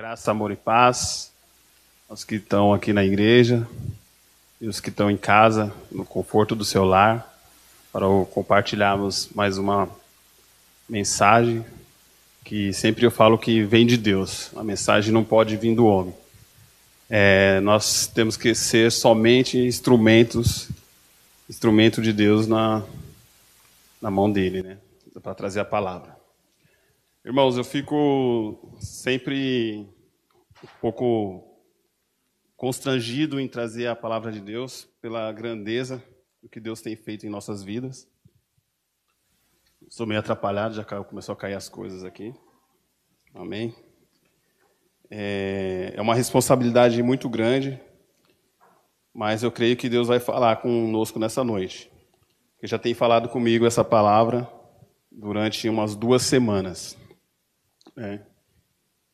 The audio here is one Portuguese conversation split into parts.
Graça, amor e paz aos que estão aqui na igreja e os que estão em casa, no conforto do seu lar, para compartilharmos mais uma mensagem que sempre eu falo que vem de Deus. A mensagem não pode vir do homem. É, nós temos que ser somente instrumentos, instrumento de Deus na, na mão dele, né? Para trazer a palavra. Irmãos, eu fico sempre um pouco constrangido em trazer a palavra de Deus pela grandeza do que Deus tem feito em nossas vidas. Estou meio atrapalhado, já começou a cair as coisas aqui. Amém. É, é uma responsabilidade muito grande, mas eu creio que Deus vai falar conosco nessa noite. Ele já tem falado comigo essa palavra durante umas duas semanas. É.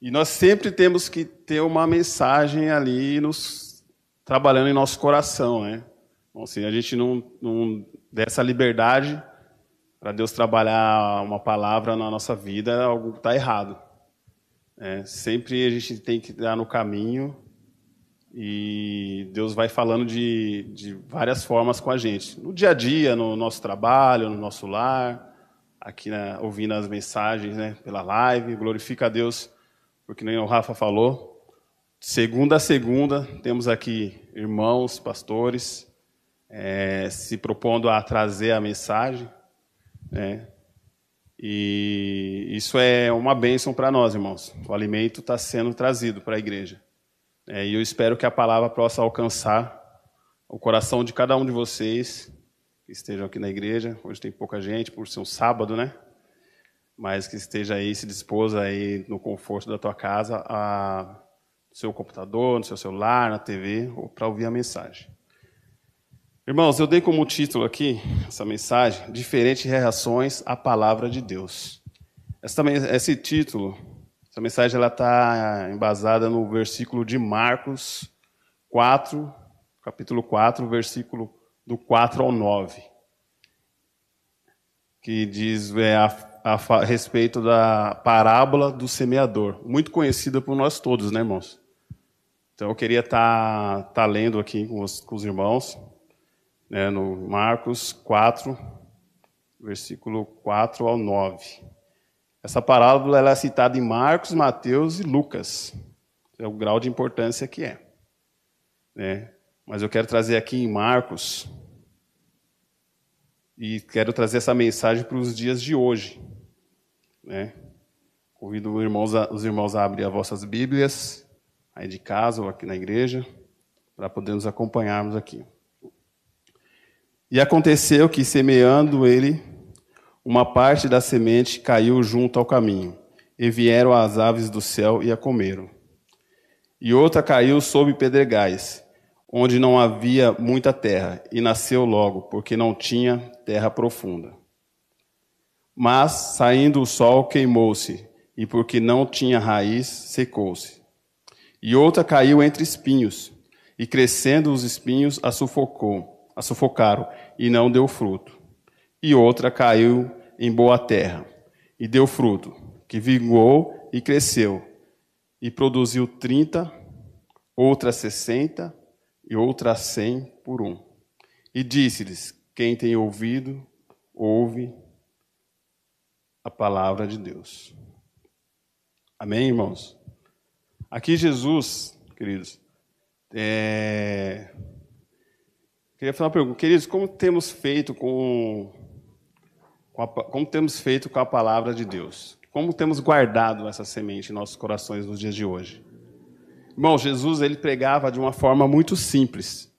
E nós sempre temos que ter uma mensagem ali nos trabalhando em nosso coração, né? Então, assim, a gente não, não dessa liberdade para Deus trabalhar uma palavra na nossa vida, algo está errado. É, sempre a gente tem que dar no caminho e Deus vai falando de, de várias formas com a gente. No dia a dia, no nosso trabalho, no nosso lar, aqui né, ouvindo as mensagens né, pela live. Glorifica a Deus, porque nem o Rafa falou. Segunda a segunda, temos aqui irmãos, pastores, é, se propondo a trazer a mensagem. Né? E isso é uma bênção para nós, irmãos. O alimento está sendo trazido para a igreja. É, e eu espero que a palavra possa alcançar o coração de cada um de vocês que estejam aqui na igreja. Hoje tem pouca gente, por ser um sábado, né? Mas que esteja aí, se dispôs aí no conforto da tua casa, a, no seu computador, no seu celular, na TV, ou para ouvir a mensagem. Irmãos, eu dei como título aqui, essa mensagem, Diferentes Reações à Palavra de Deus. Essa, esse título, essa mensagem, ela está embasada no versículo de Marcos 4, capítulo 4, versículo do 4 ao 9, que diz é, a, a, a, respeito da parábola do semeador, muito conhecida por nós todos, né, irmãos? Então eu queria estar tá, tá lendo aqui com os, com os irmãos, né, no Marcos 4, versículo 4 ao 9. Essa parábola ela é citada em Marcos, Mateus e Lucas. É o grau de importância que é. Né? Mas eu quero trazer aqui em Marcos e quero trazer essa mensagem para os dias de hoje. Né? Convido os irmãos, a, os irmãos a abrir as vossas Bíblias, aí de casa ou aqui na igreja, para podermos acompanharmos aqui. E aconteceu que, semeando ele, uma parte da semente caiu junto ao caminho, e vieram as aves do céu e a comeram. E outra caiu sob pedregais, onde não havia muita terra, e nasceu logo, porque não tinha terra profunda. Mas, saindo o sol, queimou-se, e porque não tinha raiz, secou-se. E outra caiu entre espinhos, e crescendo os espinhos, a sufocou, a sufocaram, e não deu fruto. E outra caiu em boa terra, e deu fruto, que vingou e cresceu, e produziu trinta, outra sessenta e outra cem por um. E disse-lhes: Quem tem ouvido, ouve a palavra de Deus. Amém, irmãos? Aqui Jesus, queridos, é... queria fazer uma pergunta. Queridos, como temos feito com, como temos feito com a palavra de Deus? Como temos guardado essa semente em nossos corações nos dias de hoje? Irmão, Jesus ele pregava de uma forma muito simples.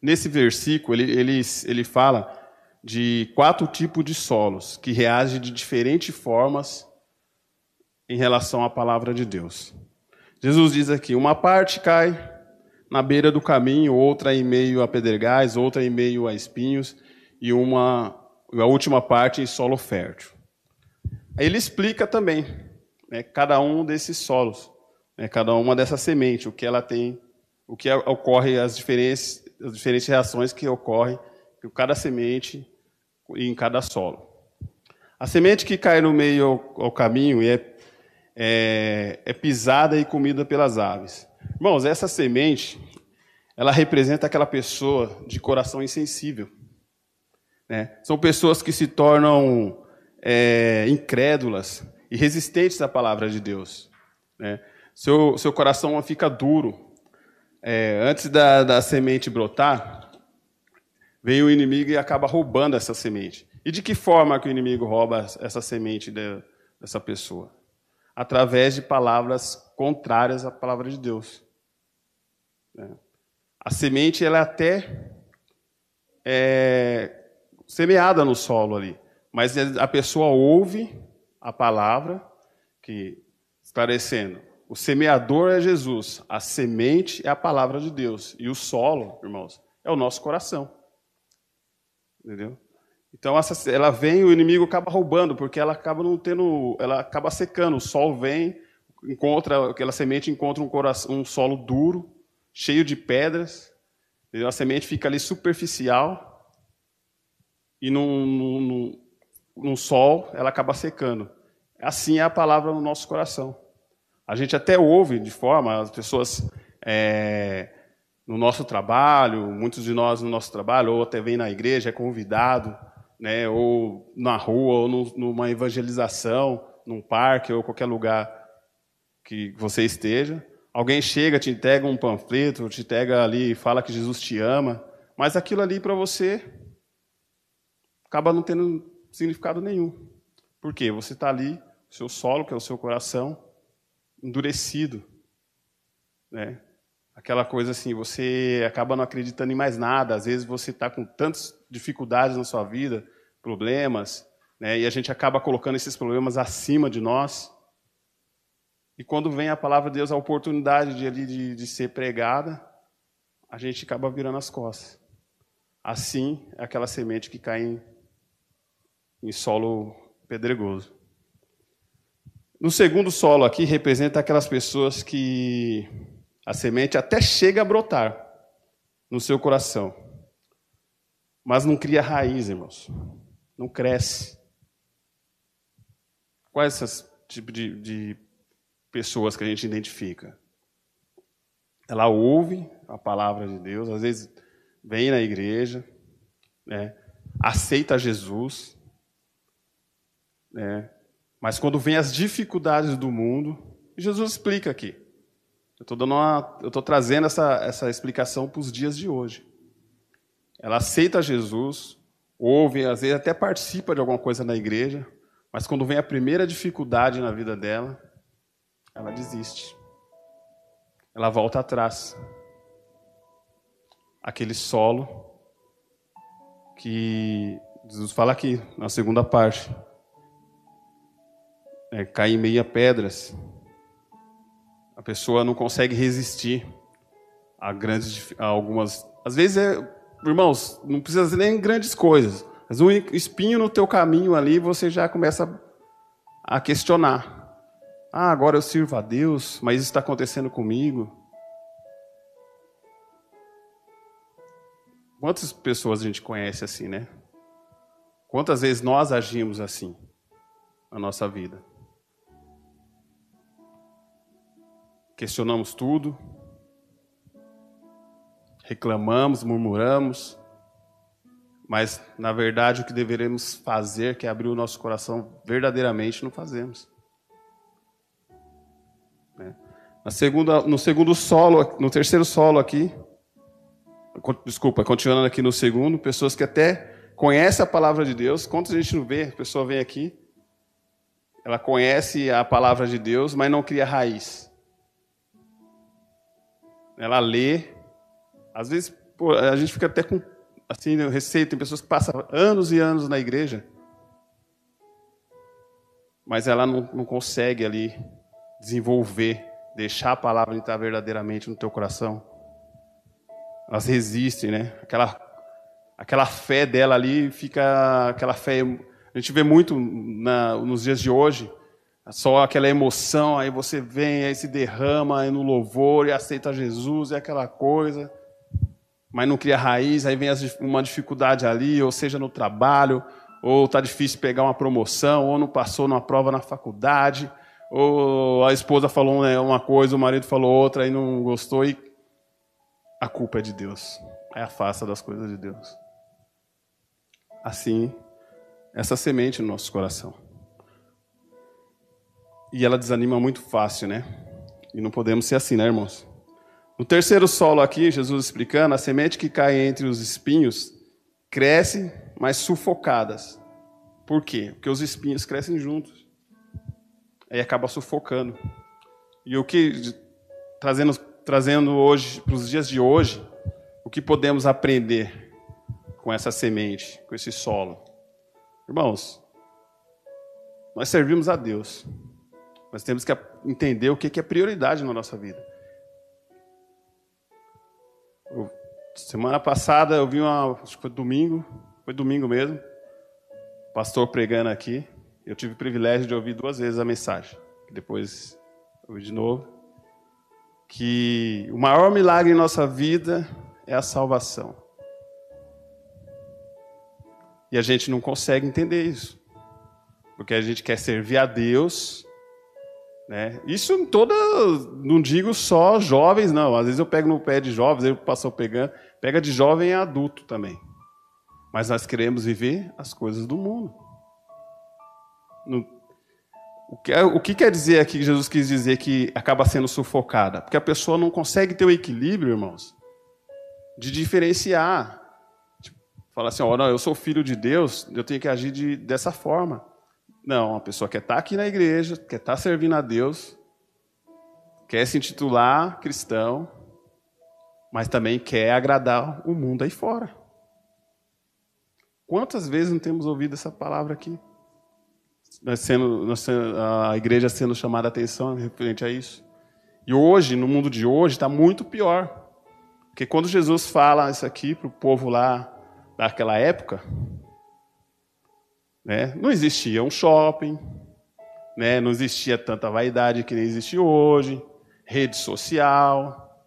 Nesse versículo, ele, ele, ele fala de quatro tipos de solos que reagem de diferentes formas em relação à palavra de Deus. Jesus diz aqui: uma parte cai na beira do caminho, outra em meio a pedregais, outra em meio a espinhos e uma a última parte em solo fértil. Aí ele explica também né, cada um desses solos né, cada uma dessas sementes, o que ela tem, o que ocorre, as diferentes, as diferentes reações que ocorrem em cada semente e em cada solo. A semente que cai no meio ao, caminho é, é, é pisada e comida pelas aves. Irmãos, essa semente, ela representa aquela pessoa de coração insensível. Né? São pessoas que se tornam é, incrédulas e resistentes à palavra de Deus. Né? Seu, seu coração fica duro. É, antes da, da semente brotar, vem o inimigo e acaba roubando essa semente. E de que forma que o inimigo rouba essa semente de, dessa pessoa? Através de palavras contrárias à palavra de Deus. Né? A semente ela é até é, semeada no solo ali, mas a pessoa ouve a palavra que esclarecendo. O semeador é Jesus, a semente é a palavra de Deus e o solo, irmãos, é o nosso coração. Entendeu? Então essa, ela vem, o inimigo acaba roubando, porque ela acaba não tendo, ela acaba secando. O sol vem, encontra aquela semente encontra um, coração, um solo duro, cheio de pedras. Entendeu? A semente fica ali superficial e num sol ela acaba secando. Assim é a palavra no nosso coração. A gente até ouve de forma, as pessoas é, no nosso trabalho, muitos de nós no nosso trabalho, ou até vem na igreja, é convidado, né, ou na rua, ou no, numa evangelização, num parque, ou qualquer lugar que você esteja. Alguém chega, te entrega um panfleto, te entrega ali fala que Jesus te ama, mas aquilo ali para você acaba não tendo significado nenhum. Por quê? Você está ali o seu solo, que é o seu coração, endurecido. Né? Aquela coisa assim, você acaba não acreditando em mais nada. Às vezes você está com tantas dificuldades na sua vida, problemas, né? e a gente acaba colocando esses problemas acima de nós. E quando vem a palavra de Deus, a oportunidade de, de, de ser pregada, a gente acaba virando as costas. Assim é aquela semente que cai em, em solo pedregoso. No segundo solo aqui representa aquelas pessoas que a semente até chega a brotar no seu coração, mas não cria raiz, irmãos. Não cresce. Quais essas tipo de, de pessoas que a gente identifica? Ela ouve a palavra de Deus, às vezes vem na igreja, né, aceita Jesus, né, mas quando vem as dificuldades do mundo, Jesus explica aqui. Eu estou trazendo essa, essa explicação para os dias de hoje. Ela aceita Jesus, ouve, às vezes até participa de alguma coisa na igreja, mas quando vem a primeira dificuldade na vida dela, ela desiste. Ela volta atrás. Aquele solo que Jesus fala aqui na segunda parte é, cai em meia pedras. A pessoa não consegue resistir a grandes, a algumas. Às vezes é, irmãos, não precisa nem grandes coisas. Mas um espinho no teu caminho ali, você já começa a questionar. Ah, agora eu sirvo a Deus, mas isso está acontecendo comigo. Quantas pessoas a gente conhece assim, né? Quantas vezes nós agimos assim na nossa vida? Questionamos tudo, reclamamos, murmuramos, mas na verdade o que deveremos fazer, que é abrir o nosso coração verdadeiramente, não fazemos. Né? Na segunda, no segundo solo, no terceiro solo aqui, desculpa, continuando aqui no segundo, pessoas que até conhecem a palavra de Deus, quantos a gente não vê? A pessoa vem aqui, ela conhece a palavra de Deus, mas não cria raiz ela lê. Às vezes, pô, a gente fica até com assim, receio. Tem pessoas que passam anos e anos na igreja, mas ela não, não consegue ali desenvolver, deixar a palavra entrar verdadeiramente no teu coração. Elas resistem, né? Aquela, aquela fé dela ali fica. Aquela fé. A gente vê muito na, nos dias de hoje só aquela emoção, aí você vem, aí se derrama aí no louvor e aceita Jesus, é aquela coisa, mas não cria raiz, aí vem uma dificuldade ali, ou seja no trabalho, ou está difícil pegar uma promoção, ou não passou numa prova na faculdade, ou a esposa falou né, uma coisa, o marido falou outra e não gostou e a culpa é de Deus. Aí afasta das coisas de Deus. Assim, essa semente no nosso coração. E ela desanima muito fácil, né? E não podemos ser assim, né, irmãos? No terceiro solo aqui, Jesus explicando, a semente que cai entre os espinhos cresce, mas sufocadas. Por quê? Porque os espinhos crescem juntos. Aí acaba sufocando. E o que trazendo trazendo hoje para os dias de hoje, o que podemos aprender com essa semente, com esse solo? Irmãos, nós servimos a Deus. Nós temos que entender o que é prioridade na nossa vida. semana passada eu vi uma, acho que foi domingo, foi domingo mesmo, pastor pregando aqui. Eu tive o privilégio de ouvir duas vezes a mensagem. Depois ouvi de novo. Que o maior milagre em nossa vida é a salvação. E a gente não consegue entender isso. Porque a gente quer servir a Deus né? Isso em toda. Não digo só jovens, não. Às vezes eu pego no pé de jovens, eu passo pegando. Pega de jovem e adulto também. Mas nós queremos viver as coisas do mundo. O, que, é, o que quer dizer aqui que Jesus quis dizer que acaba sendo sufocada? Porque a pessoa não consegue ter o equilíbrio, irmãos, de diferenciar. Tipo, falar assim: ó, não, eu sou filho de Deus, eu tenho que agir de, dessa forma. Não, a pessoa quer estar aqui na igreja, quer estar servindo a Deus, quer se intitular cristão, mas também quer agradar o mundo aí fora. Quantas vezes não temos ouvido essa palavra aqui? Nós sendo, nós sendo, a igreja sendo chamada a atenção referente a isso. E hoje, no mundo de hoje, está muito pior. Porque quando Jesus fala isso aqui para o povo lá daquela época, né? Não existia um shopping, né? não existia tanta vaidade que nem existe hoje, rede social,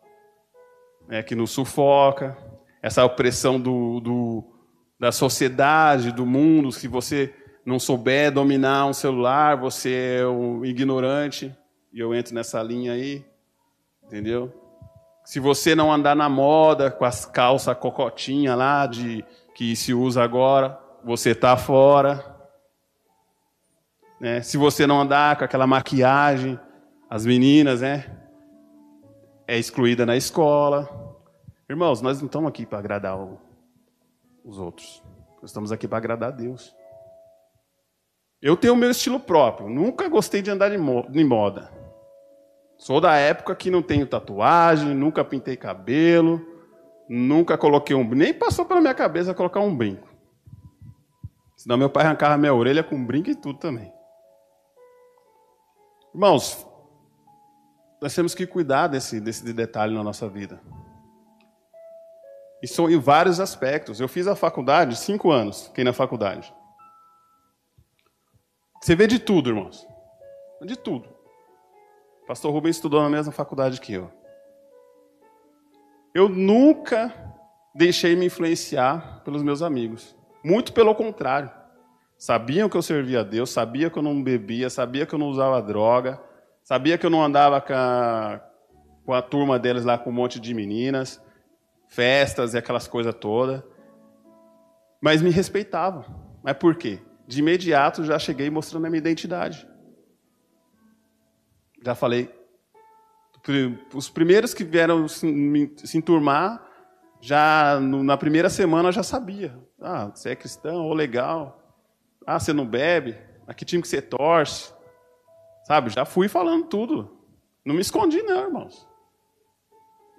né? que nos sufoca, essa opressão do, do, da sociedade, do mundo, se você não souber dominar um celular, você é um ignorante, e eu entro nessa linha aí, entendeu? Se você não andar na moda com as calças cocotinha lá de que se usa agora, você está fora. Né? Se você não andar com aquela maquiagem, as meninas, né? É excluída na escola. Irmãos, nós não estamos aqui para agradar os outros. Nós estamos aqui para agradar a Deus. Eu tenho o meu estilo próprio. Nunca gostei de andar de moda. Sou da época que não tenho tatuagem, nunca pintei cabelo, nunca coloquei um nem passou pela minha cabeça colocar um brinco. Senão meu pai arrancava minha orelha com brinco e tudo também. Irmãos, nós temos que cuidar desse, desse detalhe na nossa vida. E são em vários aspectos. Eu fiz a faculdade, cinco anos, fiquei na faculdade. Você vê de tudo, irmãos. De tudo. O pastor Rubens estudou na mesma faculdade que eu. Eu nunca deixei me influenciar pelos meus amigos. Muito pelo contrário. Sabiam que eu servia a Deus, sabia que eu não bebia, sabia que eu não usava droga, sabia que eu não andava com a, com a turma deles lá com um monte de meninas, festas e aquelas coisas todas. Mas me respeitavam. Mas por quê? De imediato já cheguei mostrando a minha identidade. Já falei. Os primeiros que vieram se, se enturmar, já na primeira semana já sabia. Ah, você é cristão, ou legal. Ah, você não bebe? A que time que você torce? Sabe, já fui falando tudo. Não me escondi, não, irmãos.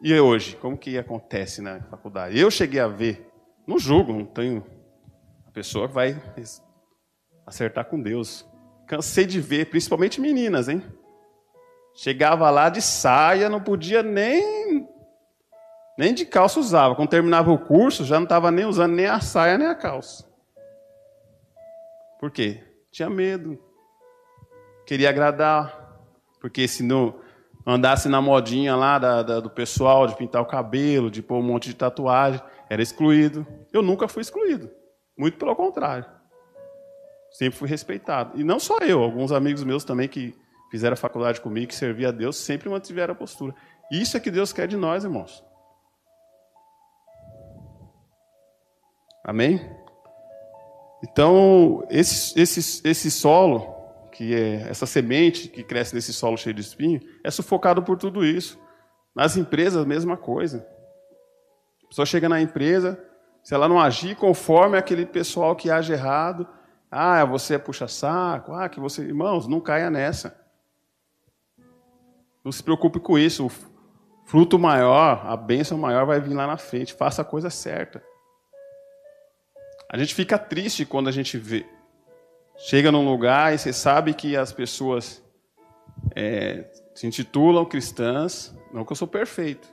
E hoje, como que acontece na faculdade? Eu cheguei a ver, não julgo, não tenho. A pessoa vai acertar com Deus. Cansei de ver, principalmente meninas, hein? Chegava lá de saia, não podia nem nem de calça usava. Quando terminava o curso, já não estava nem usando nem a saia nem a calça. Por quê? Tinha medo. Queria agradar. Porque se não andasse na modinha lá da, da, do pessoal de pintar o cabelo, de pôr um monte de tatuagem, era excluído. Eu nunca fui excluído. Muito pelo contrário. Sempre fui respeitado. E não só eu, alguns amigos meus também que fizeram faculdade comigo, que serviam a Deus, sempre mantiveram a postura. Isso é que Deus quer de nós, irmãos. Amém? Então, esse, esse, esse solo, que é essa semente que cresce nesse solo cheio de espinho, é sufocado por tudo isso. Nas empresas, a mesma coisa. A pessoa chega na empresa, se ela não agir conforme aquele pessoal que age errado, ah, você é puxa-saco, ah, que você. Irmãos, não caia nessa. Não se preocupe com isso. O fruto maior, a bênção maior vai vir lá na frente. Faça a coisa certa. A gente fica triste quando a gente vê. Chega num lugar e você sabe que as pessoas é, se intitulam cristãs, não que eu sou perfeito.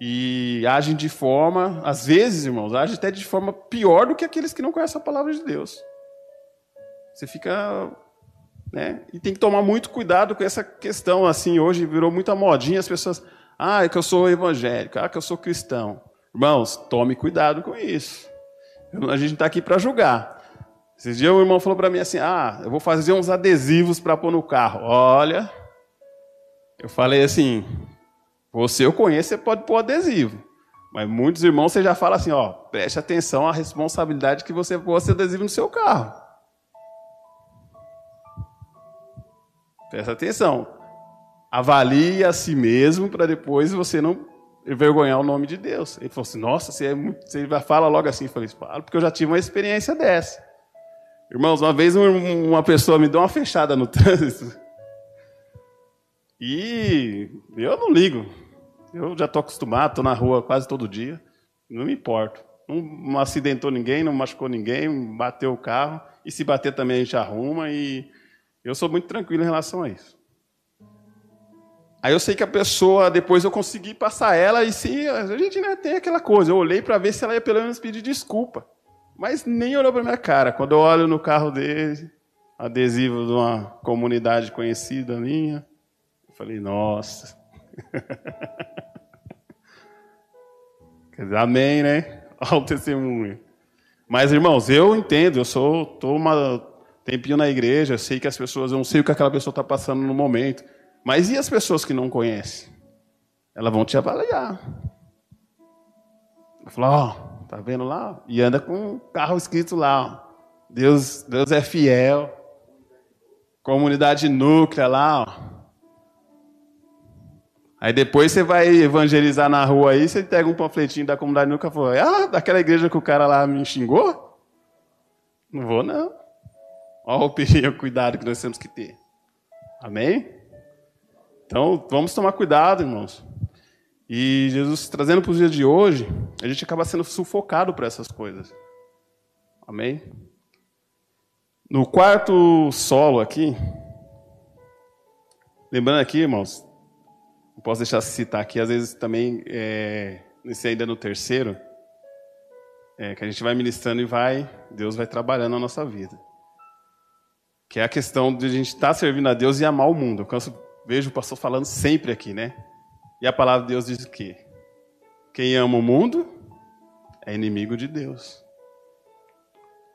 E agem de forma, às vezes, irmãos, agem até de forma pior do que aqueles que não conhecem a palavra de Deus. Você fica. Né? E tem que tomar muito cuidado com essa questão. Assim, hoje virou muita modinha as pessoas. Ah, é que eu sou evangélico, ah, que eu sou cristão. Irmãos, tome cuidado com isso. A gente não está aqui para julgar. Esses dias o irmão falou para mim assim: Ah, eu vou fazer uns adesivos para pôr no carro. Olha, eu falei assim: Você eu conheço, você pode pôr adesivo. Mas muitos irmãos você já fala assim: Ó, preste atenção à responsabilidade que você pôr esse adesivo no seu carro. Presta atenção. Avalie a si mesmo para depois você não envergonhar o nome de Deus. Ele falou assim: Nossa, você, é muito... você fala logo assim. Eu falei: Falo, porque eu já tive uma experiência dessa. Irmãos, uma vez uma pessoa me deu uma fechada no trânsito. E eu não ligo. Eu já estou acostumado, estou na rua quase todo dia. Não me importo. Não, não acidentou ninguém, não machucou ninguém, bateu o carro. E se bater também a gente arruma. E eu sou muito tranquilo em relação a isso. Aí eu sei que a pessoa, depois eu consegui passar ela e se a gente né, tem aquela coisa, eu olhei para ver se ela ia pelo menos pedir desculpa. Mas nem olhou para minha cara. Quando eu olho no carro dele, adesivo de uma comunidade conhecida minha, eu falei, nossa. Quer dizer, amém, né? Olha o testemunho. Mas, irmãos, eu entendo, eu sou, tô uma tempinho na igreja, sei que as pessoas, eu não sei o que aquela pessoa está passando no momento. Mas e as pessoas que não conhecem? Elas vão te avaliar. Falar, ó, tá vendo lá? E anda com um carro escrito lá, ó. Deus, Deus é fiel. Comunidade núclea lá, ó. Aí depois você vai evangelizar na rua aí, você pega um panfletinho da comunidade núclea e fala, ah, daquela igreja que o cara lá me xingou? Não vou não. Olha o perigo, cuidado que nós temos que ter. Amém? Então, vamos tomar cuidado, irmãos. E Jesus, trazendo para os dias de hoje, a gente acaba sendo sufocado por essas coisas. Amém? No quarto solo aqui, lembrando aqui, irmãos, não posso deixar de citar aqui, às vezes também, é, nesse ainda no terceiro, é, que a gente vai ministrando e vai, Deus vai trabalhando na nossa vida. Que é a questão de a gente estar tá servindo a Deus e amar o mundo. Eu canso vejo o pastor falando sempre aqui, né? E a palavra de Deus diz o quê? Quem ama o mundo é inimigo de Deus.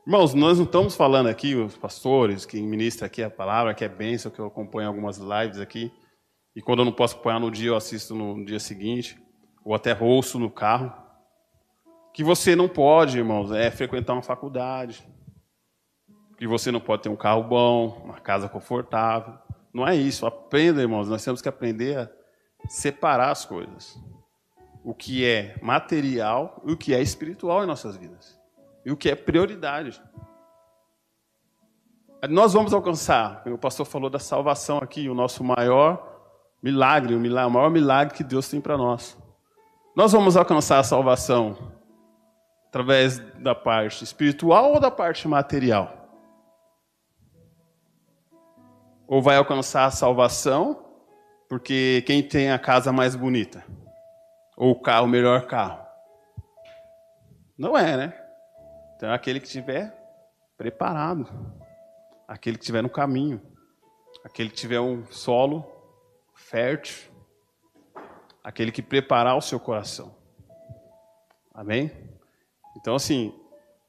Irmãos, nós não estamos falando aqui, os pastores, quem ministra aqui a palavra, que é bênção, que eu acompanho algumas lives aqui, e quando eu não posso acompanhar no dia, eu assisto no dia seguinte, ou até ouço no carro. Que você não pode, irmãos, é frequentar uma faculdade, que você não pode ter um carro bom, uma casa confortável, não é isso. Aprenda, irmãos. Nós temos que aprender a separar as coisas. O que é material e o que é espiritual em nossas vidas. E o que é prioridade. Nós vamos alcançar, o pastor falou da salvação aqui, o nosso maior milagre, o, maior milagre que Deus tem para nós. Nós vamos alcançar a salvação através da parte espiritual ou da parte material? Ou vai alcançar a salvação porque quem tem a casa mais bonita? Ou o carro, o melhor carro? Não é, né? Então é aquele que estiver preparado, aquele que estiver no caminho, aquele que tiver um solo fértil, aquele que preparar o seu coração. Amém? Então, assim,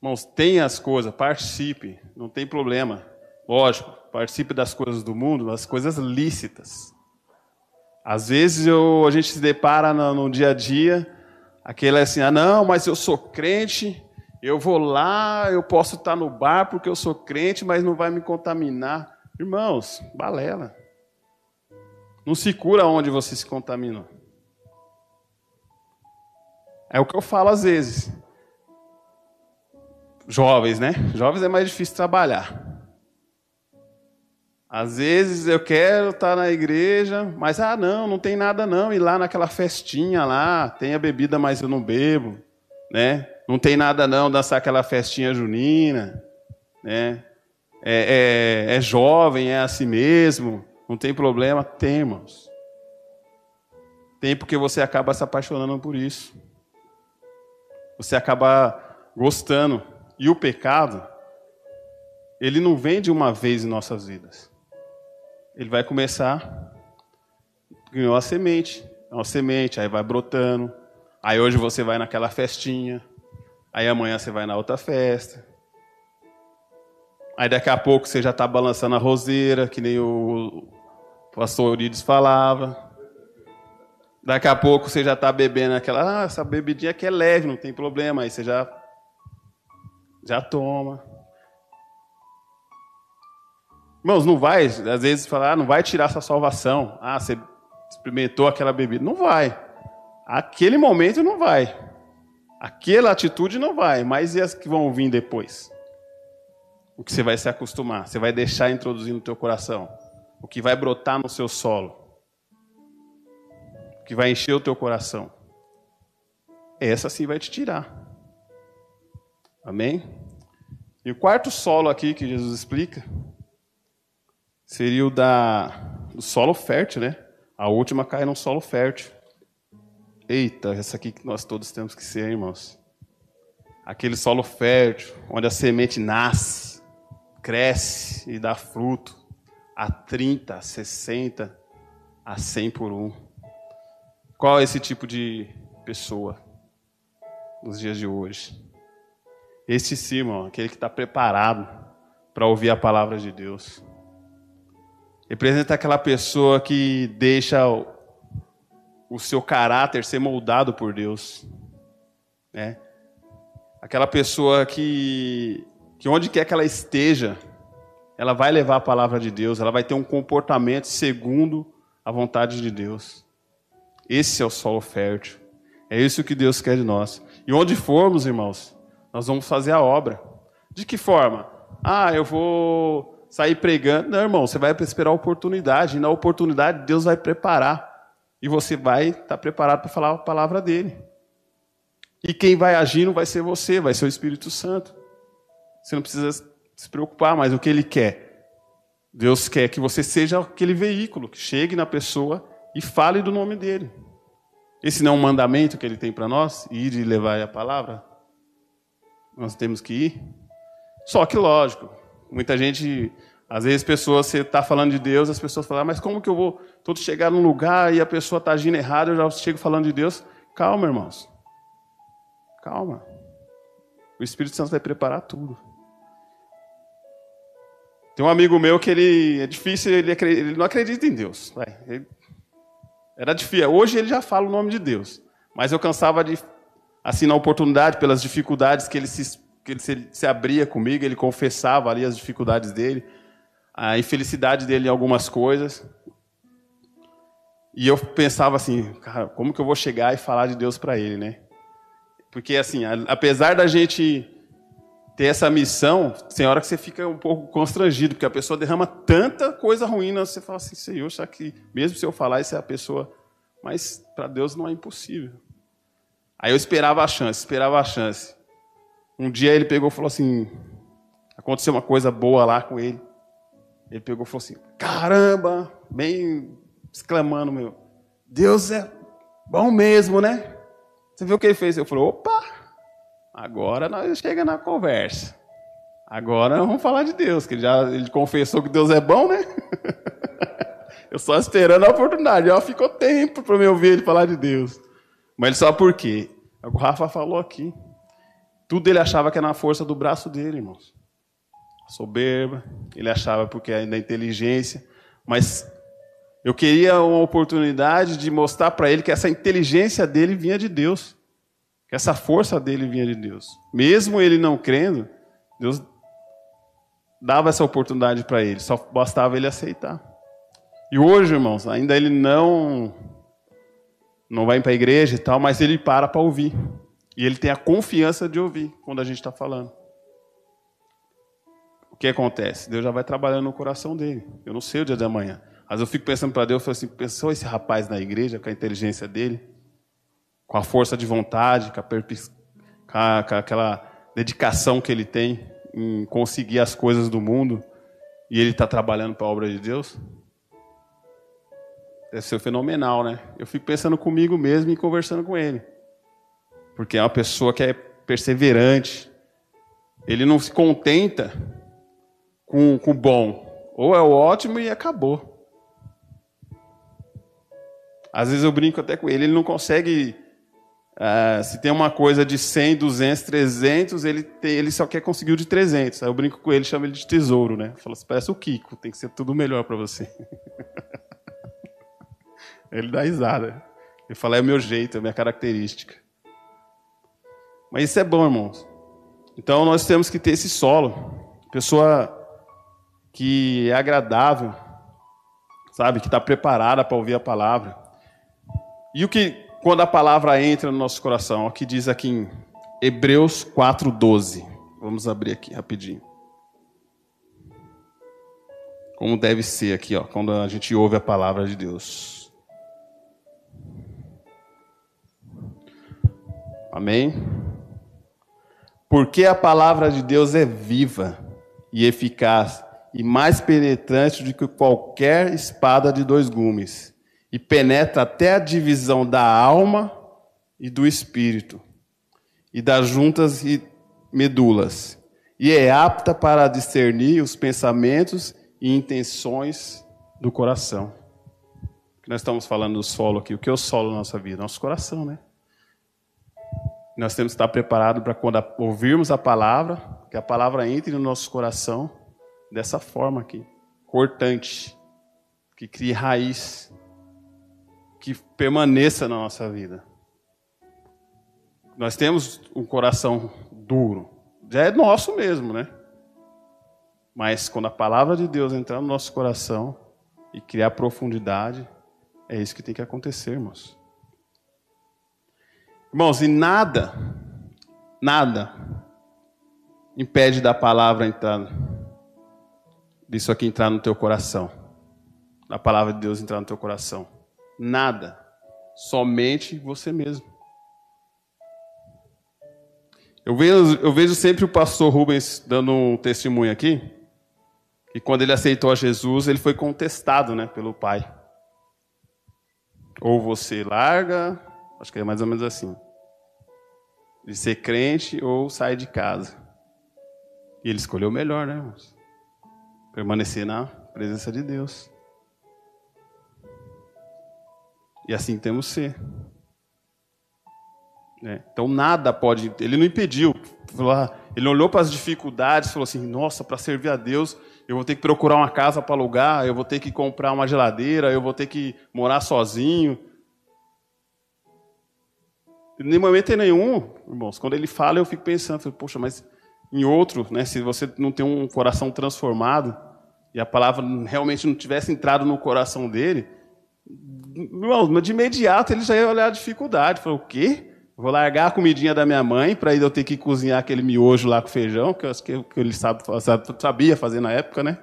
irmãos, tenha as coisas, participe, não tem problema. Lógico, participe das coisas do mundo, das coisas lícitas. Às vezes eu, a gente se depara no, no dia a dia, aquele é assim, ah não, mas eu sou crente, eu vou lá, eu posso estar no bar porque eu sou crente, mas não vai me contaminar. Irmãos, balela. Não se cura onde você se contaminou. É o que eu falo às vezes. Jovens, né? Jovens é mais difícil trabalhar. Às vezes eu quero estar na igreja, mas ah, não, não tem nada não. Ir lá naquela festinha lá, tem a bebida, mas eu não bebo, né? Não tem nada não, dançar aquela festinha junina, né? É, é, é jovem, é assim mesmo, não tem problema. Tem, irmãos. Tem porque você acaba se apaixonando por isso. Você acaba gostando. E o pecado, ele não vem de uma vez em nossas vidas. Ele vai começar, ganhou a semente, uma semente, aí vai brotando. Aí hoje você vai naquela festinha, Aí amanhã você vai na outra festa. Aí daqui a pouco você já está balançando a roseira, que nem o pastor Eurides falava. Daqui a pouco você já está bebendo aquela, ah, essa bebidinha que é leve, não tem problema. Aí você já, já toma. Irmãos, não vai, às vezes falar, ah, não vai tirar sua salvação. Ah, você experimentou aquela bebida. Não vai. Aquele momento não vai. Aquela atitude não vai, mas e as que vão vir depois? O que você vai se acostumar, você vai deixar introduzir no teu coração, o que vai brotar no seu solo, o que vai encher o teu coração. Essa sim vai te tirar. Amém? E o quarto solo aqui que Jesus explica seria o da do solo fértil, né? A última cai num solo fértil. Eita, essa aqui que nós todos temos que ser, irmãos. Aquele solo fértil, onde a semente nasce, cresce e dá fruto a 30, a 60, a 100 por um. Qual é esse tipo de pessoa nos dias de hoje? Esse sim, irmão, aquele que está preparado para ouvir a palavra de Deus. Representa aquela pessoa que deixa o seu caráter ser moldado por Deus. Né? Aquela pessoa que, que onde quer que ela esteja, ela vai levar a palavra de Deus, ela vai ter um comportamento segundo a vontade de Deus. Esse é o solo fértil. É isso que Deus quer de nós. E onde formos, irmãos, nós vamos fazer a obra. De que forma? Ah, eu vou sair pregando. Não, irmão, você vai esperar a oportunidade. E na oportunidade, Deus vai preparar. E você vai estar preparado para falar a palavra dele. E quem vai agir não vai ser você, vai ser o Espírito Santo. Você não precisa se preocupar mais o que ele quer. Deus quer que você seja aquele veículo que chegue na pessoa e fale do nome dele. Esse não é um mandamento que ele tem para nós, ir e levar a palavra. Nós temos que ir. Só que, lógico, muita gente às vezes, pessoas, você está falando de Deus, as pessoas falam, ah, mas como que eu vou todo chegar num lugar e a pessoa está agindo errado, eu já chego falando de Deus? Calma, irmãos. Calma. O Espírito Santo vai preparar tudo. Tem um amigo meu que ele é difícil, ele, ele não acredita em Deus. Ele, era difícil. Hoje ele já fala o nome de Deus. Mas eu cansava de, assim, na oportunidade, pelas dificuldades que ele se, que ele se, se abria comigo, ele confessava ali as dificuldades dele a infelicidade dele em algumas coisas. E eu pensava assim, cara, como que eu vou chegar e falar de Deus para ele, né? Porque assim, apesar da gente ter essa missão, tem hora que você fica um pouco constrangido, porque a pessoa derrama tanta coisa ruim, né? você fala assim, Senhor, será que mesmo se eu falar isso é a pessoa, mas para Deus não é impossível. Aí eu esperava a chance, esperava a chance. Um dia ele pegou e falou assim, aconteceu uma coisa boa lá com ele. Ele pegou e falou assim: caramba, bem exclamando, meu, Deus é bom mesmo, né? Você viu o que ele fez? Eu falei: opa, agora nós chega na conversa. Agora vamos falar de Deus, que ele já ele confessou que Deus é bom, né? Eu só esperando a oportunidade. Já ficou tempo para me ouvir ele falar de Deus. Mas ele só por quê? O Rafa falou aqui. Tudo ele achava que era na força do braço dele, irmãos. soberba, ele achava porque ainda inteligência, mas eu queria uma oportunidade de mostrar para ele que essa inteligência dele vinha de Deus, que essa força dele vinha de Deus. Mesmo ele não crendo, Deus dava essa oportunidade para ele, só bastava ele aceitar. E hoje, irmãos, ainda ele não não vai para a igreja e tal, mas ele para para ouvir. E ele tem a confiança de ouvir quando a gente está falando. O que acontece? Deus já vai trabalhando no coração dele. Eu não sei o dia de amanhã. Mas eu fico pensando para Deus, eu falo assim, pensou esse rapaz na igreja, com a inteligência dele, com a força de vontade, com, a com, com aquela dedicação que ele tem em conseguir as coisas do mundo, e ele está trabalhando para a obra de Deus? Deve ser fenomenal, né? Eu fico pensando comigo mesmo e conversando com ele. Porque é uma pessoa que é perseverante. Ele não se contenta com, o bom. Ou é o ótimo e acabou. Às vezes eu brinco até com ele, ele não consegue. Uh, se tem uma coisa de 100, 200, 300, ele, tem, ele só quer conseguir o de 300. Aí eu brinco com ele, chamo ele de tesouro, né? Fala assim, parece o Kiko, tem que ser tudo melhor para você. ele dá risada. Ele fala, é o meu jeito, é a minha característica. Mas isso é bom, irmãos. Então nós temos que ter esse solo. Pessoa que é agradável, sabe? Que está preparada para ouvir a palavra. E o que, quando a palavra entra no nosso coração? O que diz aqui em Hebreus 4,12. Vamos abrir aqui rapidinho. Como deve ser aqui, ó, quando a gente ouve a palavra de Deus. Amém? Porque a palavra de Deus é viva e eficaz e mais penetrante do que qualquer espada de dois gumes, e penetra até a divisão da alma e do espírito, e das juntas e medulas, e é apta para discernir os pensamentos e intenções do coração. Nós estamos falando do solo aqui. O que é o solo na nossa vida? Nosso coração, né? Nós temos que estar preparados para quando ouvirmos a palavra, que a palavra entre no nosso coração dessa forma aqui, cortante, que crie raiz, que permaneça na nossa vida. Nós temos um coração duro, já é nosso mesmo, né? Mas quando a palavra de Deus entrar no nosso coração e criar profundidade, é isso que tem que acontecer, irmãos. Irmãos, e nada, nada impede da palavra entrar, disso aqui entrar no teu coração, da palavra de Deus entrar no teu coração. Nada, somente você mesmo. Eu vejo, eu vejo sempre o pastor Rubens dando um testemunho aqui, que quando ele aceitou a Jesus, ele foi contestado né, pelo pai. Ou você larga Acho que é mais ou menos assim. De ser crente ou sair de casa. E ele escolheu o melhor, né, irmãos? Permanecer na presença de Deus. E assim temos ser. É. Então nada pode. Ele não impediu. Ah, ele olhou para as dificuldades falou assim: Nossa, para servir a Deus, eu vou ter que procurar uma casa para alugar, eu vou ter que comprar uma geladeira, eu vou ter que morar sozinho. Em momento nenhum, irmãos, quando ele fala, eu fico pensando, poxa, mas em outro, né, se você não tem um coração transformado e a palavra realmente não tivesse entrado no coração dele, irmão, de imediato ele já ia olhar a dificuldade. Falou, o quê? Vou largar a comidinha da minha mãe para eu ter que cozinhar aquele miojo lá com feijão, que eu acho que, ele sabe, sabia fazer na época, né?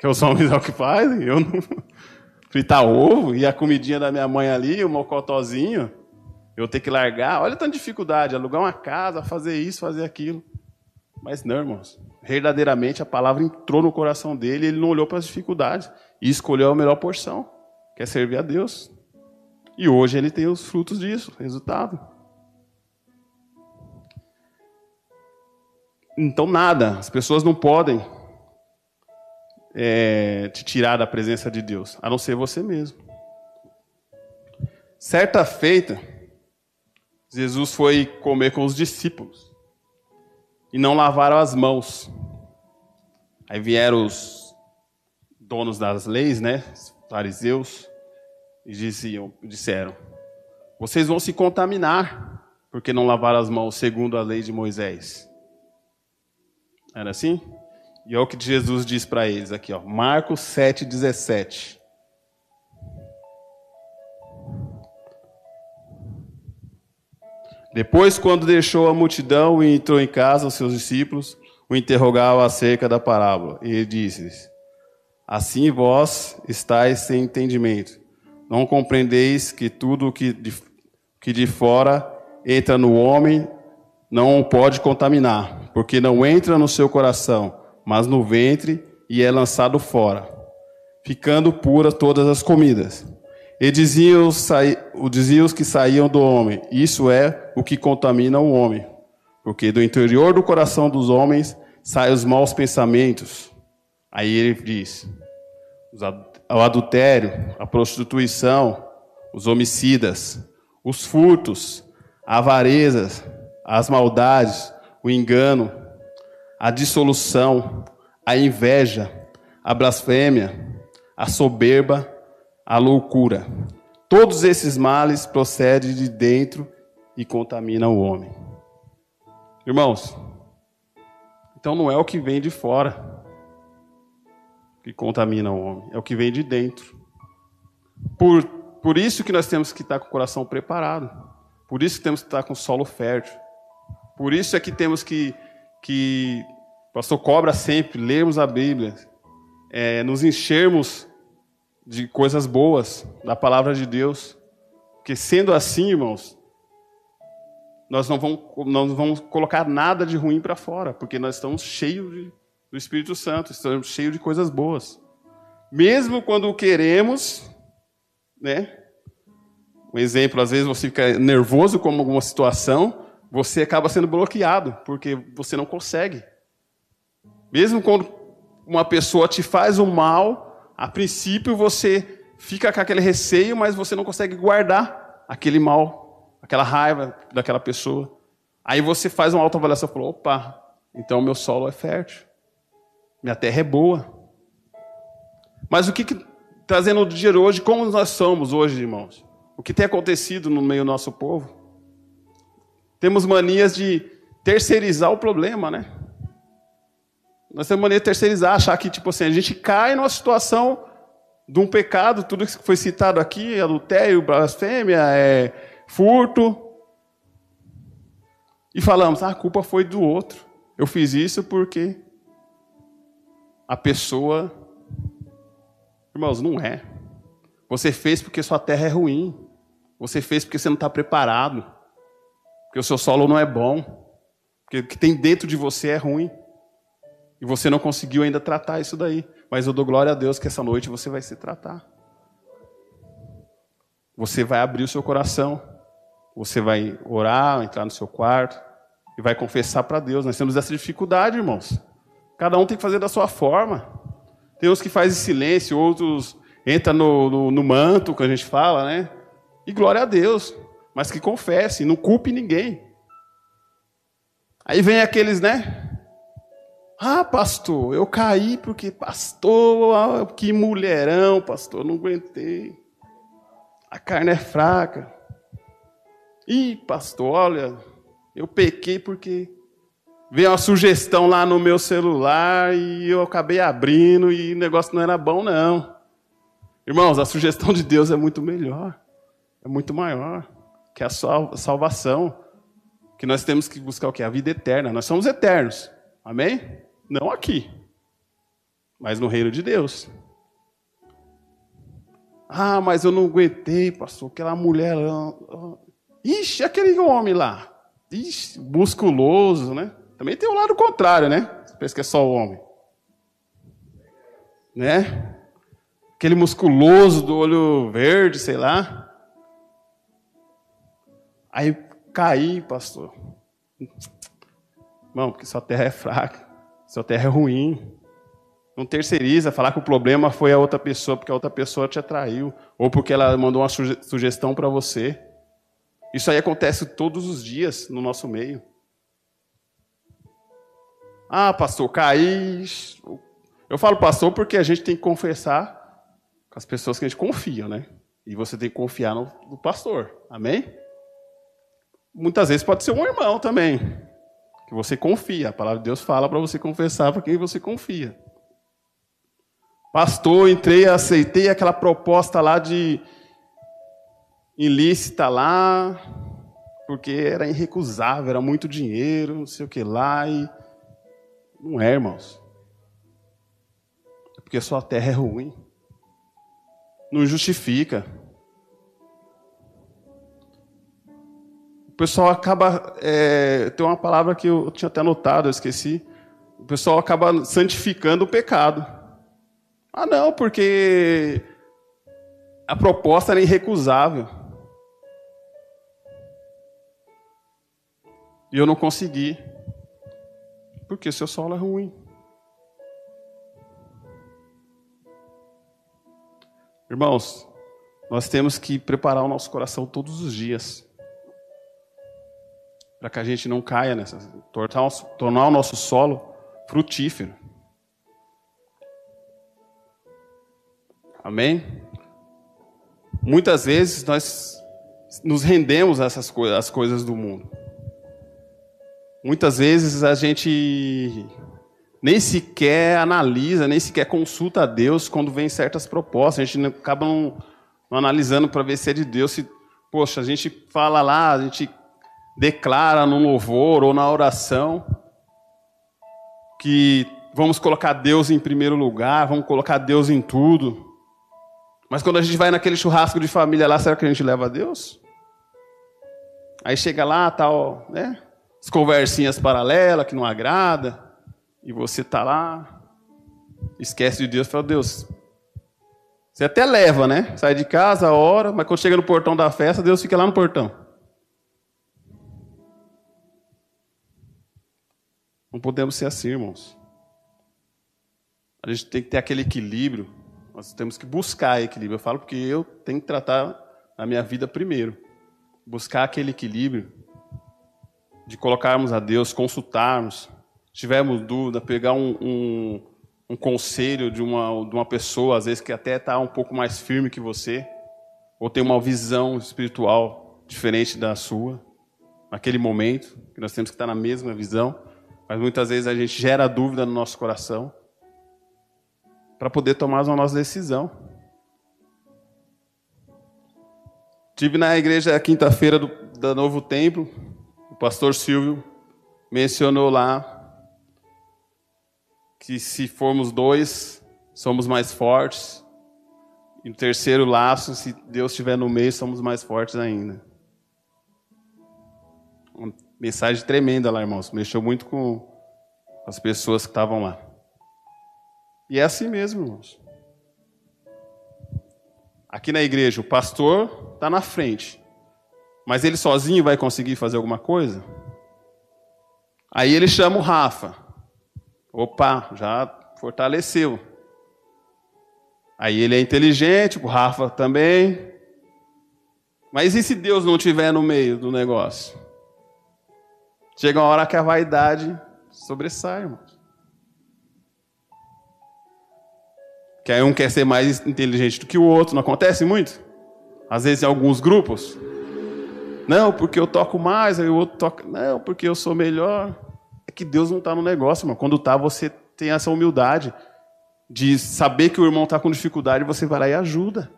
Que os homens é o que fazem, eu não. Fritar ovo e a comidinha da minha mãe ali, o mocotozinho eu ter que largar. Olha tanta dificuldade, alugar uma casa, fazer isso, fazer aquilo. Mas não, irmãos. Verdadeiramente a palavra entrou no coração dele, ele não olhou para as dificuldades e escolheu a melhor porção, que é servir a Deus. E hoje ele tem os frutos disso, resultado. Então nada, as pessoas não podem é, te tirar da presença de Deus, a não ser você mesmo. Certa feita, Jesus foi comer com os discípulos e não lavaram as mãos. Aí vieram os donos das leis, né, os fariseus, e diziam, disseram: Vocês vão se contaminar, porque não lavaram as mãos segundo a lei de Moisés. Era assim? E é o que Jesus diz para eles aqui, ó, Marcos 7,17. Depois, quando deixou a multidão e entrou em casa, os seus discípulos o interrogavam acerca da parábola. E ele disse-lhes: Assim vós estáis sem entendimento. Não compreendeis que tudo que de, que de fora entra no homem não o pode contaminar, porque não entra no seu coração, mas no ventre e é lançado fora, ficando puras todas as comidas. E diziam os, diziam os que saíam do homem: Isso é o que contamina o homem, porque do interior do coração dos homens saem os maus pensamentos. Aí ele diz: o adultério, a prostituição, os homicidas, os furtos, a avareza, as maldades, o engano, a dissolução, a inveja, a blasfêmia, a soberba, a loucura. Todos esses males procedem de dentro e contaminam o homem. Irmãos, então não é o que vem de fora que contamina o homem, é o que vem de dentro. Por, por isso que nós temos que estar com o coração preparado. Por isso que temos que estar com o solo fértil. Por isso é que temos que, que pastor cobra sempre, lermos a Bíblia, é, nos enchermos de coisas boas, da palavra de Deus. Porque sendo assim, irmãos, nós não vamos, não vamos colocar nada de ruim para fora, porque nós estamos cheios de do Espírito Santo, estamos cheios de coisas boas. Mesmo quando queremos, né? Um exemplo, às vezes você fica nervoso com alguma situação, você acaba sendo bloqueado, porque você não consegue. Mesmo quando uma pessoa te faz o mal, a princípio você fica com aquele receio, mas você não consegue guardar aquele mal, aquela raiva daquela pessoa. Aí você faz uma autoavaliação e fala: opa, então meu solo é fértil. Minha terra é boa. Mas o que, que trazendo o dia hoje, como nós somos hoje, irmãos? O que tem acontecido no meio do nosso povo? Temos manias de terceirizar o problema, né? Nós temos mania de terceirizar, achar que, tipo assim, a gente cai numa situação de um pecado, tudo que foi citado aqui, adultério, blasfêmia, é, furto, e falamos, ah, a culpa foi do outro. Eu fiz isso porque a pessoa. Irmãos, não é. Você fez porque sua terra é ruim. Você fez porque você não está preparado. Porque o seu solo não é bom. Porque o que tem dentro de você é ruim. E você não conseguiu ainda tratar isso daí. Mas eu dou glória a Deus que essa noite você vai se tratar. Você vai abrir o seu coração. Você vai orar, entrar no seu quarto. E vai confessar para Deus. Nós temos essa dificuldade, irmãos. Cada um tem que fazer da sua forma. Tem uns que fazem silêncio, outros entram no, no, no, manto, que a gente fala, né? E glória a Deus. Mas que confesse, não culpe ninguém. Aí vem aqueles, né? Ah, pastor, eu caí porque, pastor, ah, que mulherão, pastor, não aguentei. A carne é fraca. Ih, pastor, olha, eu pequei porque veio uma sugestão lá no meu celular e eu acabei abrindo e o negócio não era bom, não. Irmãos, a sugestão de Deus é muito melhor, é muito maior, que a salvação, que nós temos que buscar o quê? A vida eterna. Nós somos eternos, amém? Não aqui, mas no reino de Deus. Ah, mas eu não aguentei, pastor, aquela mulher. Ixi, aquele homem lá. Ixi, musculoso, né? Também tem o lado contrário, né? Você pensa que é só o homem. Né? Aquele musculoso do olho verde, sei lá. Aí caí, pastor. Não, porque sua terra é fraca. Sua terra é ruim. Não terceiriza, falar que o problema foi a outra pessoa, porque a outra pessoa te atraiu. Ou porque ela mandou uma sugestão para você. Isso aí acontece todos os dias no nosso meio. Ah, pastor, caí, Eu falo pastor porque a gente tem que confessar com as pessoas que a gente confia, né? E você tem que confiar no, no pastor. Amém? Muitas vezes pode ser um irmão também, que você confia. A palavra de Deus fala para você confessar para quem você confia. Pastor, entrei, aceitei aquela proposta lá de ilícita lá, porque era irrecusável, era muito dinheiro, não sei o que lá, e não é, irmãos. É porque sua terra é ruim. Não justifica. Pessoal acaba. É, tem uma palavra que eu tinha até anotado, eu esqueci. O pessoal acaba santificando o pecado. Ah, não, porque a proposta era irrecusável. E eu não consegui. Porque seu solo é ruim. Irmãos, nós temos que preparar o nosso coração todos os dias. Para que a gente não caia nessa. Tornar, tornar o nosso solo frutífero. Amém? Muitas vezes nós nos rendemos essas coisas, as coisas do mundo. Muitas vezes a gente nem sequer analisa, nem sequer consulta a Deus quando vem certas propostas. A gente acaba não, não analisando para ver se é de Deus. Se, poxa, a gente fala lá, a gente declara no louvor ou na oração que vamos colocar Deus em primeiro lugar, vamos colocar Deus em tudo. Mas quando a gente vai naquele churrasco de família lá, será que a gente leva a Deus? Aí chega lá, tal, né? as conversinhas paralelas que não agrada, e você tá lá, esquece de Deus, fala, Deus, você até leva, né? Sai de casa, ora, mas quando chega no portão da festa, Deus fica lá no portão. Não podemos ser assim, irmãos. A gente tem que ter aquele equilíbrio. Nós temos que buscar equilíbrio. Eu falo porque eu tenho que tratar a minha vida primeiro. Buscar aquele equilíbrio de colocarmos a Deus, consultarmos, tivermos dúvida, pegar um, um, um conselho de uma, de uma pessoa, às vezes que até está um pouco mais firme que você, ou tem uma visão espiritual diferente da sua, naquele momento, que nós temos que estar na mesma visão, mas muitas vezes a gente gera dúvida no nosso coração para poder tomar uma nossa decisão. Tive na igreja quinta-feira do, do Novo Templo, o pastor Silvio mencionou lá que se formos dois, somos mais fortes. E no terceiro laço, se Deus estiver no meio, somos mais fortes ainda. Mensagem tremenda lá, irmãos. Mexeu muito com as pessoas que estavam lá. E é assim mesmo, irmãos. Aqui na igreja, o pastor está na frente. Mas ele sozinho vai conseguir fazer alguma coisa? Aí ele chama o Rafa. Opa, já fortaleceu. Aí ele é inteligente, o Rafa também. Mas e se Deus não estiver no meio do negócio? Chega uma hora que a vaidade sobressai, irmãos. Que aí um quer ser mais inteligente do que o outro, não acontece muito? Às vezes em alguns grupos. Não, porque eu toco mais, aí o outro toca. Não, porque eu sou melhor. É que Deus não está no negócio, mano. Quando está, você tem essa humildade de saber que o irmão está com dificuldade, você vai lá e ajuda.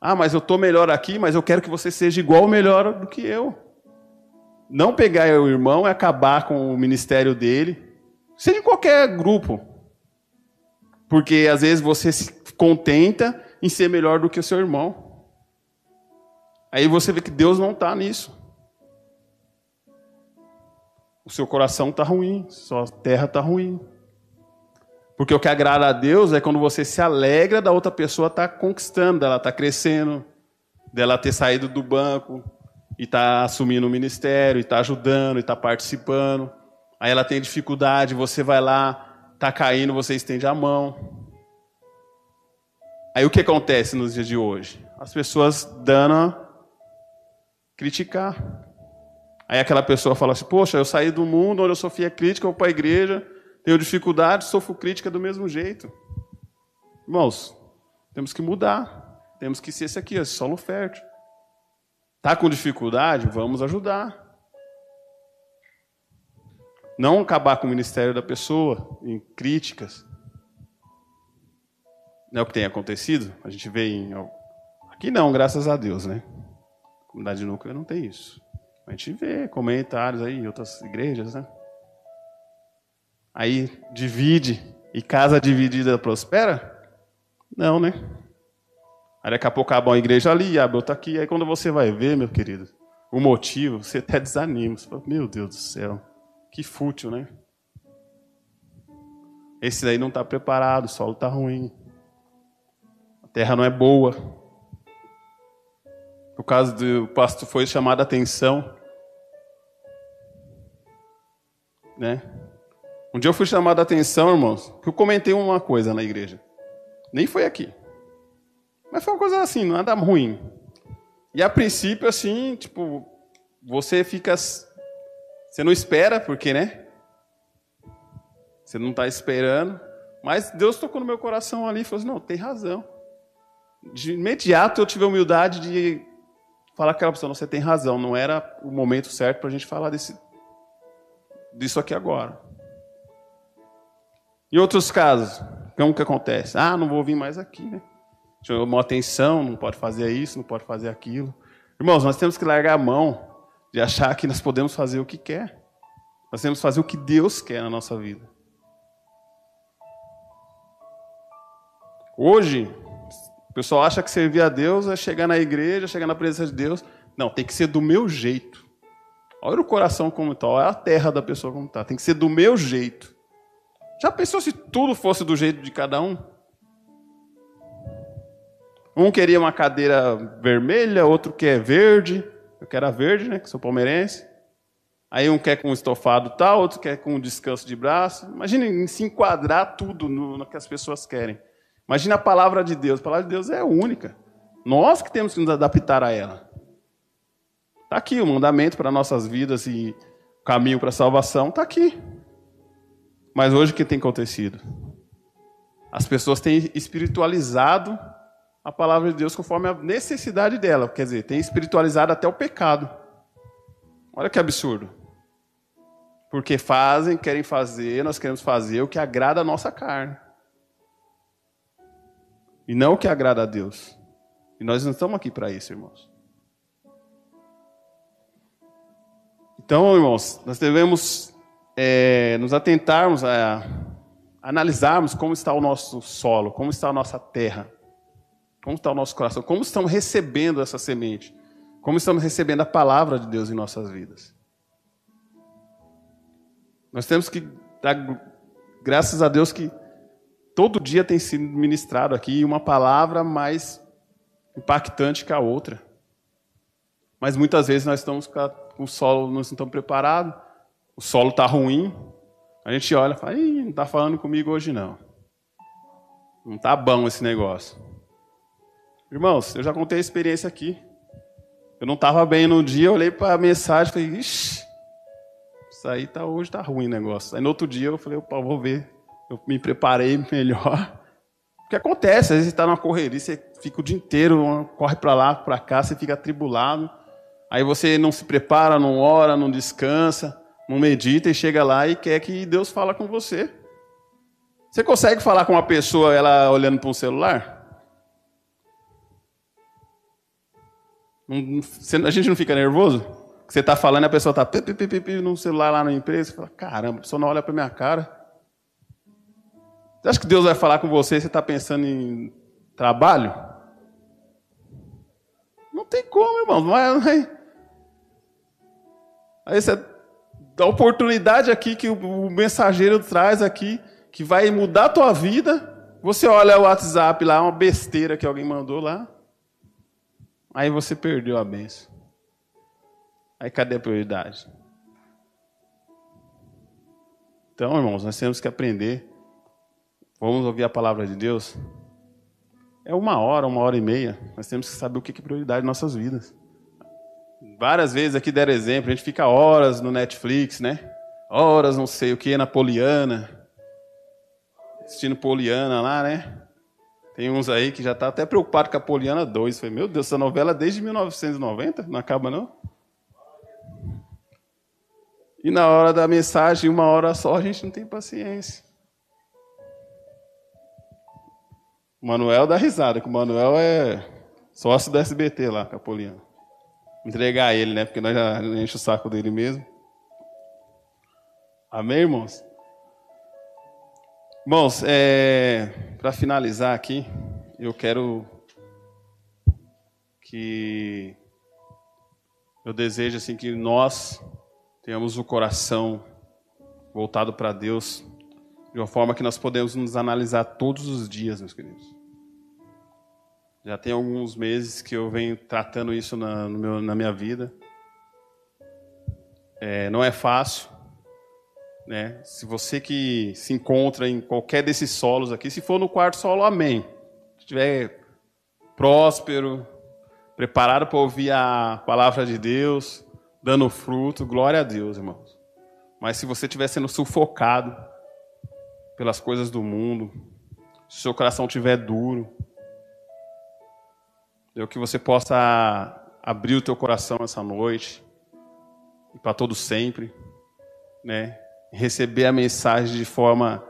Ah, mas eu estou melhor aqui, mas eu quero que você seja igual ou melhor do que eu. Não pegar o irmão e acabar com o ministério dele, seja em qualquer grupo. Porque às vezes você se contenta em ser melhor do que o seu irmão. Aí você vê que Deus não está nisso. O seu coração está ruim, sua terra está ruim. Porque o que agrada a Deus é quando você se alegra da outra pessoa estar tá conquistando, dela estar tá crescendo, dela ter saído do banco e estar tá assumindo o ministério, e estar tá ajudando, e estar tá participando. Aí ela tem dificuldade, você vai lá, está caindo, você estende a mão. Aí o que acontece nos dias de hoje? As pessoas dando criticar. Aí aquela pessoa fala assim: Poxa, eu saí do mundo onde eu sofria crítica, vou para a igreja, Tenho dificuldade, sofro crítica do mesmo jeito. Irmãos, temos que mudar. Temos que ser esse aqui, esse solo fértil. Está com dificuldade? Vamos ajudar. Não acabar com o ministério da pessoa em críticas. Não é o que tem acontecido? A gente vê em. Aqui não, graças a Deus, né? comunidade núcleo não tem isso. A gente vê comentários aí em outras igrejas, né? Aí divide e casa dividida prospera? Não, né? Aí daqui a pouco acaba uma igreja ali, abre outra aqui. Aí quando você vai ver, meu querido, o motivo, você até desanima. Você fala, meu Deus do céu, que fútil, né? Esse daí não está preparado, o solo está ruim. A terra não é boa. O caso do pastor foi chamado a atenção. Né? Um dia eu fui chamado a atenção, irmãos, que eu comentei uma coisa na igreja. Nem foi aqui. Mas foi uma coisa assim, nada ruim. E a princípio, assim, tipo, você fica. Você não espera, porque, né? Você não está esperando. Mas Deus tocou no meu coração ali e falou assim: não, tem razão. De imediato eu tive a humildade de falar aquela pessoa: você tem razão, não era o momento certo para a gente falar desse, disso aqui agora. Em outros casos, como que acontece? Ah, não vou vir mais aqui, né? Chamou atenção, não pode fazer isso, não pode fazer aquilo. Irmãos, nós temos que largar a mão de achar que nós podemos fazer o que quer. Nós temos que fazer o que Deus quer na nossa vida. Hoje, o pessoal acha que servir a Deus é chegar na igreja, chegar na presença de Deus. Não, tem que ser do meu jeito. Olha o coração como está, olha a terra da pessoa como está. Tem que ser do meu jeito. Já pensou se tudo fosse do jeito de cada um? Um queria uma cadeira vermelha, outro quer verde. Eu quero a verde, né? Que sou palmeirense. Aí um quer com estofado tal, outro quer com descanso de braço. Imagine se enquadrar tudo no, no que as pessoas querem. Imagina a palavra de Deus. A palavra de Deus é única. Nós que temos que nos adaptar a ela. Está aqui o mandamento para nossas vidas e o caminho para a salvação. Está aqui. Mas hoje o que tem acontecido? As pessoas têm espiritualizado a palavra de Deus conforme a necessidade dela. Quer dizer, tem espiritualizado até o pecado. Olha que absurdo. Porque fazem, querem fazer, nós queremos fazer o que agrada a nossa carne. E não o que agrada a Deus. E nós não estamos aqui para isso, irmãos. Então, irmãos, nós devemos é, nos atentarmos a, a analisarmos como está o nosso solo, como está a nossa terra. Como está o nosso coração? Como estamos recebendo essa semente? Como estamos recebendo a palavra de Deus em nossas vidas? Nós temos que dar graças a Deus que todo dia tem sido ministrado aqui uma palavra mais impactante que a outra. Mas muitas vezes nós estamos com o solo, não estamos preparados, o solo está ruim, a gente olha e fala, não está falando comigo hoje não. Não está bom esse negócio. Irmãos, eu já contei a experiência aqui. Eu não estava bem no dia, eu olhei para a mensagem e falei, ixi, isso aí tá, hoje tá ruim o negócio. Aí no outro dia eu falei, opa, vou ver. Eu me preparei melhor. O que acontece? Às vezes você está numa correria, você fica o dia inteiro, corre para lá, para cá, você fica atribulado. Aí você não se prepara, não ora, não descansa, não medita e chega lá e quer que Deus fala com você. Você consegue falar com uma pessoa ela olhando para um celular? A gente não fica nervoso? Você está falando a pessoa está no celular lá na empresa. Você fala, caramba, a pessoa não olha para minha cara. Você acha que Deus vai falar com você e você está pensando em trabalho? Não tem como, irmão. Não é, é. Aí você dá oportunidade aqui que o mensageiro traz aqui, que vai mudar a tua vida. Você olha o WhatsApp lá, uma besteira que alguém mandou lá. Aí você perdeu a benção. Aí cadê a prioridade? Então, irmãos, nós temos que aprender. Vamos ouvir a palavra de Deus. É uma hora, uma hora e meia. Nós temos que saber o que é prioridade em nossas vidas. Várias vezes aqui deram exemplo, a gente fica horas no Netflix, né? Horas não sei o que, na Poliana. assistindo Poliana lá, né? Tem uns aí que já tá até preocupado com a Poliana 2. Falei, meu Deus, essa novela é desde 1990, não acaba não? E na hora da mensagem, uma hora só, a gente não tem paciência. O Manuel dá risada, que o Manuel é sócio da SBT lá, Capoliano. Entregar ele, né? Porque nós já enche o saco dele mesmo. Amém, irmãos? Irmãos, é, para finalizar aqui, eu quero que eu desejo assim que nós tenhamos o coração voltado para Deus de uma forma que nós podemos nos analisar todos os dias, meus queridos. Já tem alguns meses que eu venho tratando isso na, meu, na minha vida. É, não é fácil, né? Se você que se encontra em qualquer desses solos aqui, se for no quarto solo, amém. Se estiver próspero, preparado para ouvir a palavra de Deus, dando fruto, glória a Deus, irmãos. Mas se você estiver sendo sufocado pelas coisas do mundo, se seu coração estiver duro, eu que você possa abrir o teu coração essa noite e para todo sempre, né? Receber a mensagem de forma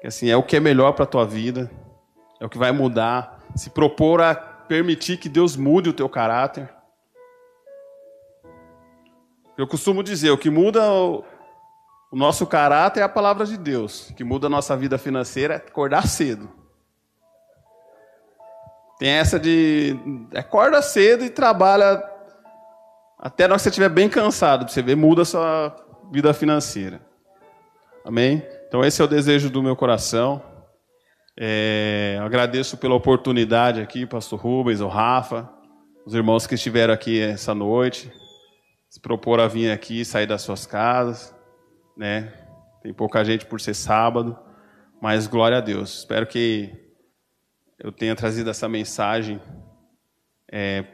que assim é o que é melhor para a tua vida, é o que vai mudar, se propor a permitir que Deus mude o teu caráter eu costumo dizer, o que muda o, o nosso caráter é a palavra de Deus. O que muda a nossa vida financeira é acordar cedo. Tem essa de acorda cedo e trabalha até na hora que você estiver bem cansado, para você ver, muda a sua vida financeira. Amém? Então esse é o desejo do meu coração. É, agradeço pela oportunidade aqui, pastor Rubens, o Rafa, os irmãos que estiveram aqui essa noite se propor a vir aqui, sair das suas casas, né? Tem pouca gente por ser sábado, mas glória a Deus. Espero que eu tenha trazido essa mensagem é,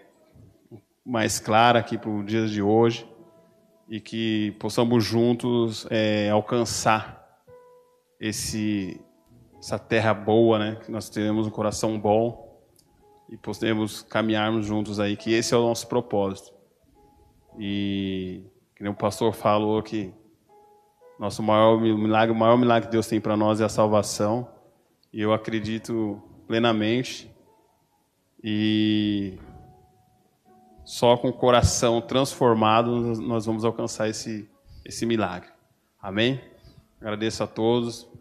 mais clara aqui para o dia de hoje e que possamos juntos é, alcançar esse, essa terra boa, né? Que nós tenhamos um coração bom e possamos caminharmos juntos aí, que esse é o nosso propósito. E que o pastor falou que nosso maior milagre, o maior milagre que Deus tem para nós é a salvação. E eu acredito plenamente. E só com o coração transformado nós vamos alcançar esse, esse milagre. Amém? Agradeço a todos.